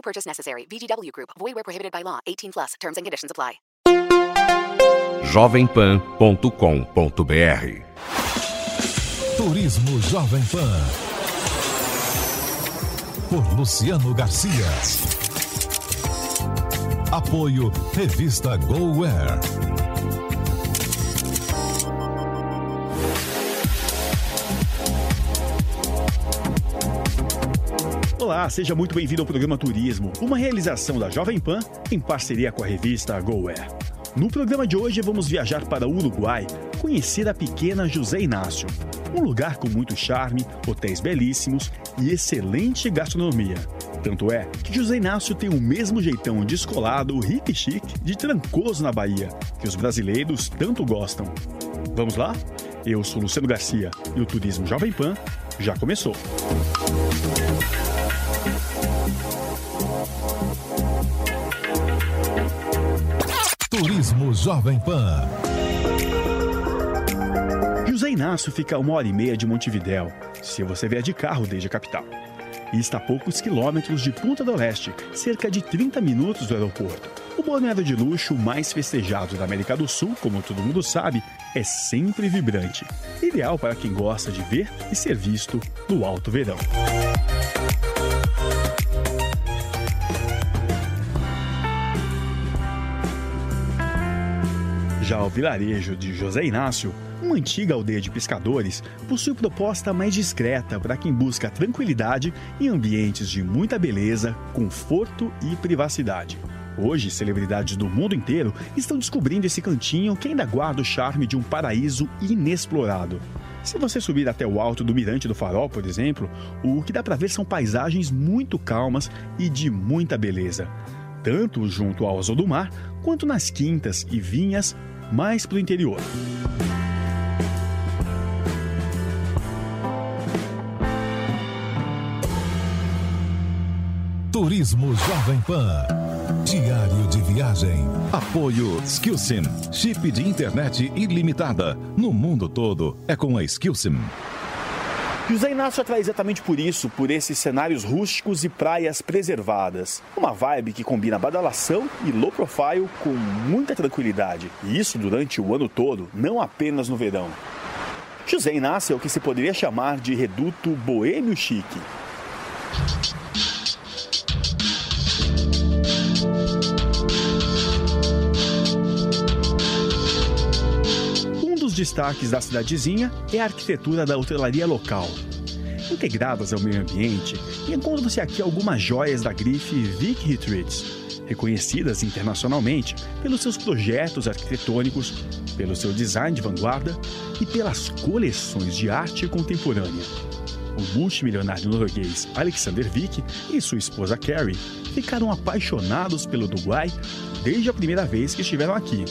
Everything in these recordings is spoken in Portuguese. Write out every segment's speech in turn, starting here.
No purchase necessary. VGW Group. Void where prohibited by law. 18 plus. Terms and conditions apply. jovempan.com.br Turismo Jovem Pan. Por Luciano Garcia. Apoio Revista GoWare. Olá, seja muito bem-vindo ao programa Turismo, uma realização da Jovem Pan em parceria com a revista GoWare. No programa de hoje vamos viajar para o Uruguai, conhecer a pequena José Inácio, um lugar com muito charme, hotéis belíssimos e excelente gastronomia. Tanto é que José Inácio tem o mesmo jeitão descolado, hippie chique, de trancoso na Bahia, que os brasileiros tanto gostam. Vamos lá? Eu sou Luciano Garcia e o Turismo Jovem Pan já começou. Turismo Jovem Pan. José Inácio fica a uma hora e meia de Montevidéu, se você vier de carro desde a capital. E está a poucos quilômetros de Punta do Leste, cerca de 30 minutos do aeroporto. O balneário de luxo mais festejado da América do Sul, como todo mundo sabe, é sempre vibrante. Ideal para quem gosta de ver e ser visto no alto verão. Já o vilarejo de José Inácio, uma antiga aldeia de pescadores, possui proposta mais discreta para quem busca tranquilidade em ambientes de muita beleza, conforto e privacidade. Hoje, celebridades do mundo inteiro estão descobrindo esse cantinho que ainda guarda o charme de um paraíso inexplorado. Se você subir até o alto do Mirante do Farol, por exemplo, o que dá para ver são paisagens muito calmas e de muita beleza, tanto junto ao azul do mar quanto nas quintas e vinhas mais para o interior. Turismo Jovem Pan. Diário de viagem. Apoio Skillsim. Chip de internet ilimitada. No mundo todo é com a Skillsim. José Inácio atrai exatamente por isso, por esses cenários rústicos e praias preservadas. Uma vibe que combina badalação e low profile com muita tranquilidade. E isso durante o ano todo, não apenas no verão. José Inácio é o que se poderia chamar de reduto boêmio chique. Destaques da cidadezinha é a arquitetura da hotelaria local. Integradas ao meio ambiente, encontram-se aqui algumas joias da grife Vic Retreats, reconhecidas internacionalmente pelos seus projetos arquitetônicos, pelo seu design de vanguarda e pelas coleções de arte contemporânea. O multimilionário norueguês Alexander Vick e sua esposa Carrie ficaram apaixonados pelo Uruguai desde a primeira vez que estiveram aqui.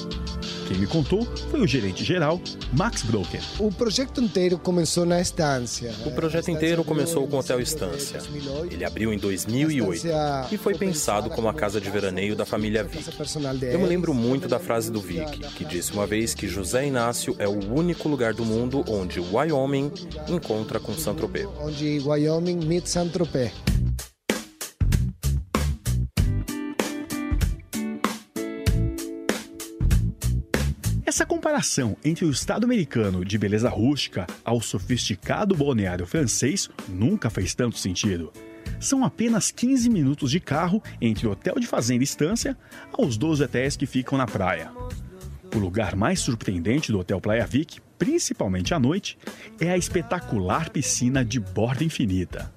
Quem me contou foi o gerente geral, Max Broker. O projeto inteiro começou na Estância. O projeto inteiro começou com o Hotel Estância. Ele abriu em 2008 e foi pensado como a casa de veraneio da família Vick. Eu me lembro muito da frase do Vick, que disse uma vez que José Inácio é o único lugar do mundo onde Wyoming encontra com Saint-Tropez. Onde Wyoming meet Saint-Tropez. Comparação entre o estado americano de beleza rústica ao sofisticado balneário francês nunca fez tanto sentido. São apenas 15 minutos de carro entre o hotel de fazenda e estância aos 12 hotéis que ficam na praia. O lugar mais surpreendente do Hotel Playa Vic, principalmente à noite, é a espetacular piscina de borda infinita.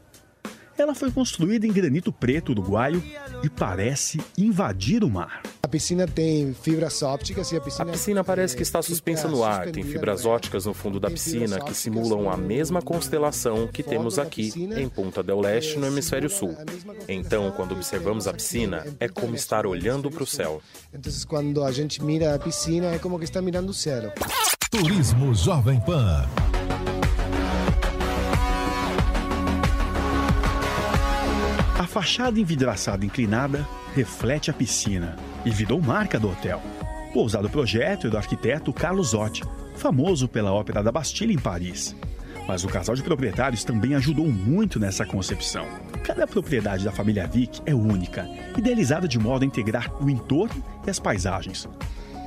Ela foi construída em granito preto uruguaio e parece invadir o mar. A piscina tem fibras ópticas e a piscina. A piscina parece que está suspensa no ar. Tem fibras ópticas no fundo da piscina que simulam a mesma constelação que temos aqui em Ponta del Leste, no hemisfério sul. Então, quando observamos a piscina, é como estar olhando para o céu. Então, quando a gente mira a piscina, é como que está mirando o céu. Turismo Jovem Pan. Fachada envidraçada inclinada reflete a piscina e virou marca do hotel. O ousado projeto é do arquiteto Carlos Otti, famoso pela Ópera da Bastilha em Paris. Mas o casal de proprietários também ajudou muito nessa concepção. Cada propriedade da família Vick é única, idealizada de modo a integrar o entorno e as paisagens.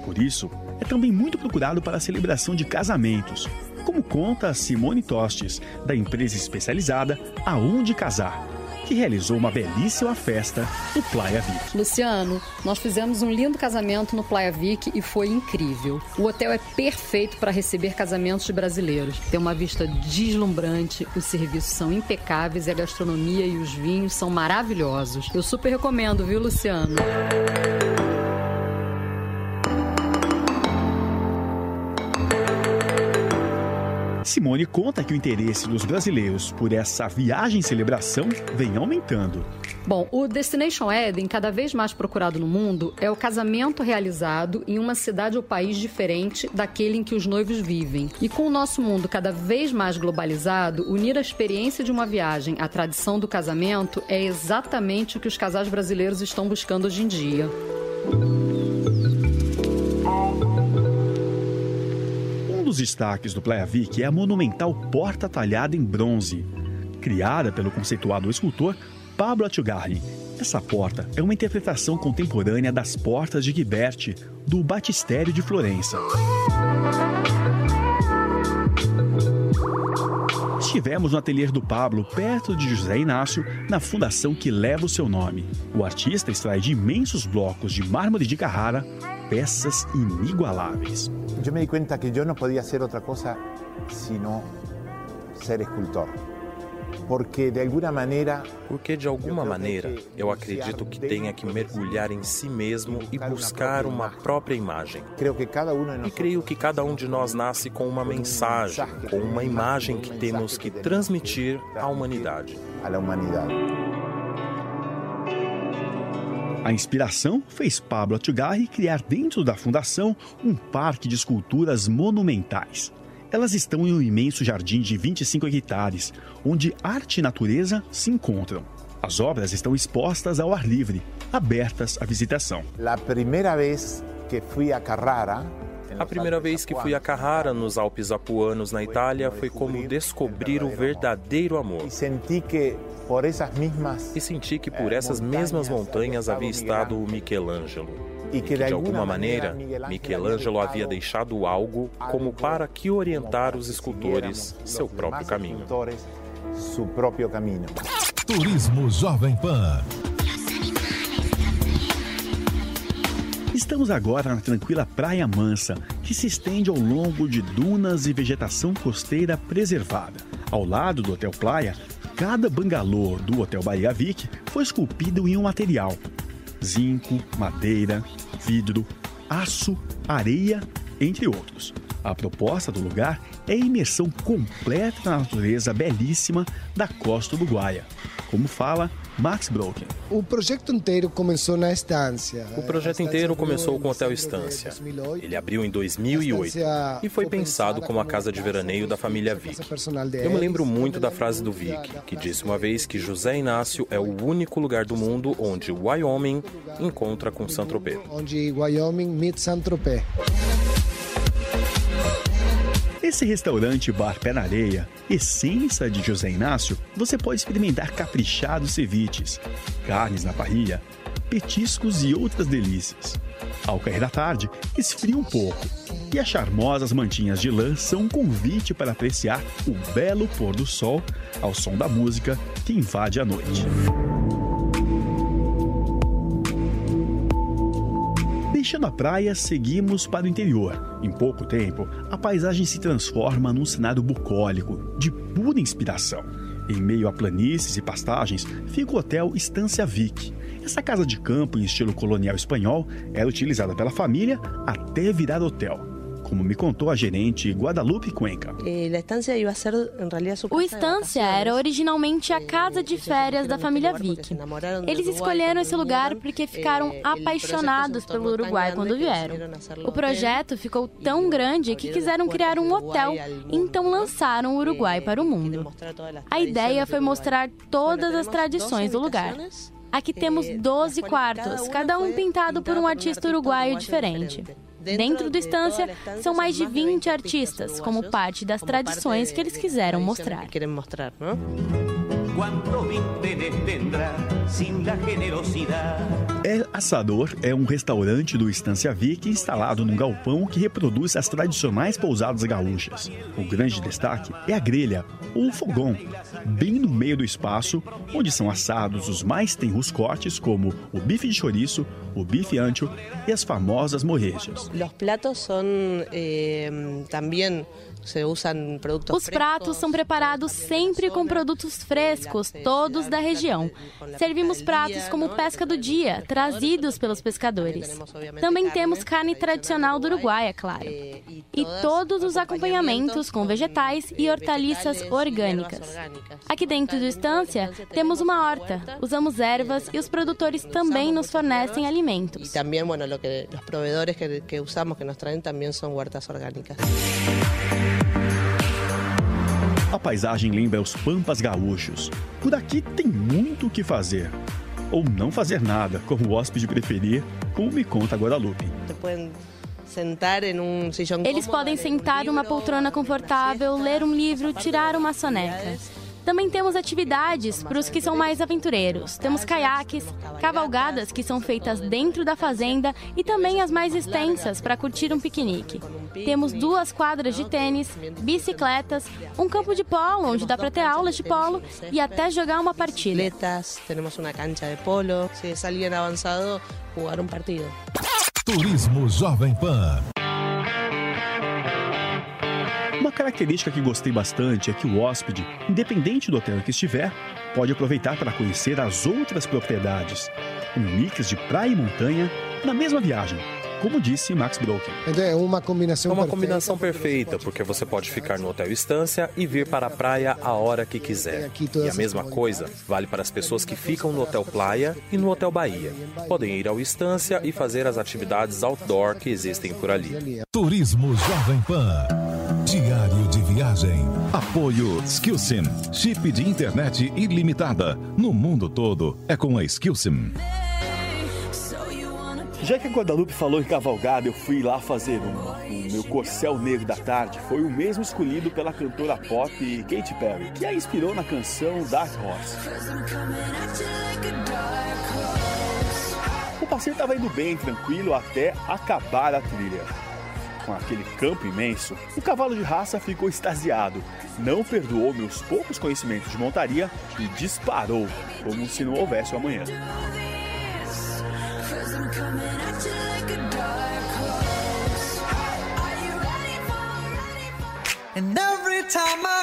Por isso, é também muito procurado para a celebração de casamentos, como conta Simone Tostes, da empresa especializada Aonde Casar, que realizou uma belíssima festa no Playa Vic. Luciano, nós fizemos um lindo casamento no Playa Vic e foi incrível. O hotel é perfeito para receber casamentos de brasileiros. Tem uma vista deslumbrante, os serviços são impecáveis e a gastronomia e os vinhos são maravilhosos. Eu super recomendo, viu, Luciano? Simone conta que o interesse dos brasileiros por essa viagem celebração vem aumentando. Bom, o Destination Eden, cada vez mais procurado no mundo, é o casamento realizado em uma cidade ou país diferente daquele em que os noivos vivem. E com o nosso mundo cada vez mais globalizado, unir a experiência de uma viagem à tradição do casamento é exatamente o que os casais brasileiros estão buscando hoje em dia. Dos destaques do Playa Vic é a monumental porta talhada em bronze, criada pelo conceituado escultor Pablo Atugarri. Essa porta é uma interpretação contemporânea das portas de Ghiberti, do Batistério de Florença. Estivemos no ateliê do Pablo, perto de José Inácio, na fundação que leva o seu nome. O artista extrai de imensos blocos de mármore de Carrara peças inigualáveis. Eu me di conta que eu não podia ser outra coisa senão ser escultor. Porque de alguma maneira. Porque de alguma maneira eu acredito que tenha que mergulhar em si mesmo e buscar uma própria imagem. E creio que cada um de nós nasce com uma mensagem, com uma imagem que temos que transmitir à humanidade. À humanidade. A inspiração fez Pablo Atugarri criar dentro da fundação um parque de esculturas monumentais. Elas estão em um imenso jardim de 25 hectares, onde arte e natureza se encontram. As obras estão expostas ao ar livre, abertas à visitação. A primeira vez que fui a Carrara, a primeira vez que fui a Carrara, nos Alpes Apuanos, na Itália, foi como descobrir o verdadeiro amor. E senti que por essas mesmas e mesmas montanhas havia estado o Michelangelo. E que de alguma maneira Michelangelo havia deixado algo como para que orientar os escultores. Seu próprio caminho. Turismo Jovem Pan. Estamos agora na tranquila Praia Mansa, que se estende ao longo de dunas e vegetação costeira preservada. Ao lado do Hotel Praia, cada bangalô do Hotel Bahia Vic foi esculpido em um material: zinco, madeira, vidro, aço, areia, entre outros. A proposta do lugar é a imersão completa na natureza belíssima da costa uruguaia, como fala Max Broken. O projeto inteiro começou na estância. O projeto inteiro começou com o Hotel Estância. Ele abriu em 2008 e foi pensado como a casa de veraneio da família Vick. Eu me lembro muito da frase do Vick, que disse uma vez que José Inácio é o único lugar do mundo onde Wyoming encontra com Saint-Tropez. Onde Wyoming meet Saint-Tropez. Nesse restaurante Bar Pé na Areia, essência de José Inácio, você pode experimentar caprichados ceviches, carnes na parrilha, petiscos e outras delícias. Ao cair da tarde, esfria um pouco e as charmosas mantinhas de lã são um convite para apreciar o belo pôr do sol ao som da música que invade a noite. Deixando a praia, seguimos para o interior. Em pouco tempo, a paisagem se transforma num cenário bucólico, de pura inspiração. Em meio a planícies e pastagens fica o hotel Estância Vic. Essa casa de campo em estilo colonial espanhol era utilizada pela família até virar hotel como me contou a gerente Guadalupe Cuenca. O Estância era originalmente a casa de férias da família Vick. Eles escolheram esse lugar porque ficaram apaixonados pelo Uruguai quando vieram. O projeto ficou tão grande que quiseram criar um hotel, então lançaram o Uruguai para o mundo. A ideia foi mostrar todas as tradições do lugar. Aqui temos 12 quartos, cada um pintado por um artista uruguaio diferente. Dentro do Estância, são mais de 20 artistas, como parte das tradições que eles quiseram mostrar. El Assador é um restaurante do Estância Vic instalado num galpão que reproduz as tradicionais pousadas gaúchas. O grande destaque é a grelha, ou fogão, bem no meio do espaço, onde são assados os mais tenros cortes, como o bife de chouriço, o bife ancho e as famosas morrejas. Os pratos são eh, também os pratos são preparados sempre com produtos frescos, todos da região. Servimos pratos como pesca do dia, trazidos pelos pescadores. Também temos carne tradicional do Uruguai, é claro. E todos os acompanhamentos com vegetais e hortaliças orgânicas. Aqui dentro do Estância, temos uma horta, usamos ervas e os produtores também nos fornecem alimentos. E também, bueno, lo que, os provedores que, que usamos, que nos traem, também são hortas orgânicas. A paisagem lembra os pampas gaúchos. Por aqui tem muito o que fazer. Ou não fazer nada, como o hóspede preferir, como me conta Guadalupe. Eles podem sentar numa poltrona confortável, ler um livro, tirar uma soneca. Também temos atividades para os que são mais aventureiros. Temos caiaques, cavalgadas que são feitas dentro da fazenda e também as mais extensas para curtir um piquenique. Temos duas quadras de tênis, bicicletas, um campo de polo onde dá para ter aulas de polo e até jogar uma partida. Temos uma cancha de polo, se é alguém avançado, jogar um partido. Turismo Jovem Pan. Característica que gostei bastante é que o hóspede, independente do hotel em que estiver, pode aproveitar para conhecer as outras propriedades. Um mix de praia e montanha na mesma viagem, como disse Max Broken. É uma combinação, é uma combinação perfeita, porque você pode ficar no hotel Estância e vir para a praia a hora que quiser. E a mesma coisa vale para as pessoas que ficam no Hotel Playa e no Hotel Bahia. Podem ir ao Estância e fazer as atividades outdoor que existem por ali. Turismo Jovem Pan. Apoio Skillsim. Chip de internet ilimitada. No mundo todo é com a Skillsim. Já que a Guadalupe falou em cavalgada, eu fui lá fazer uma. O meu corcel negro da tarde foi o mesmo escolhido pela cantora pop Katy Perry, que a inspirou na canção Dark Horse. O passeio estava indo bem, tranquilo, até acabar a trilha. Com aquele campo imenso, o cavalo de raça ficou extasiado, não perdoou meus poucos conhecimentos de montaria e disparou, como se não houvesse o amanhã. And every time I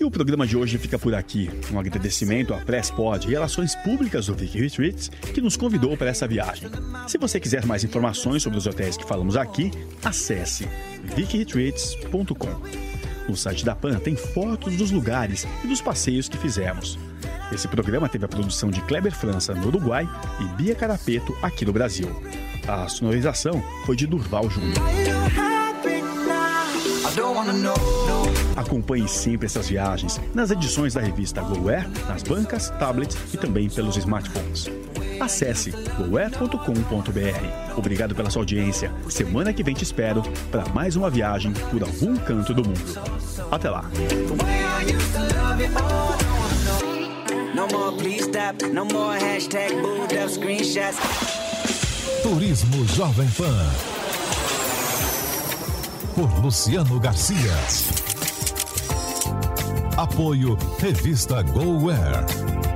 E o programa de hoje fica por aqui. Um agradecimento à Presspod Relações Públicas do Vicky Retreats, que nos convidou para essa viagem. Se você quiser mais informações sobre os hotéis que falamos aqui, acesse vickyretreats.com. No site da PAN tem fotos dos lugares e dos passeios que fizemos. Esse programa teve a produção de Kleber França no Uruguai e Bia Carapeto aqui no Brasil. A sonorização foi de Durval Júnior. Acompanhe sempre essas viagens nas edições da revista GoAir, nas bancas, tablets e também pelos smartphones. Acesse goair.com.br. Obrigado pela sua audiência. Semana que vem te espero para mais uma viagem por algum canto do mundo. Até lá. Turismo Jovem Pan. Por Luciano Garcia. Apoio Revista GoWare.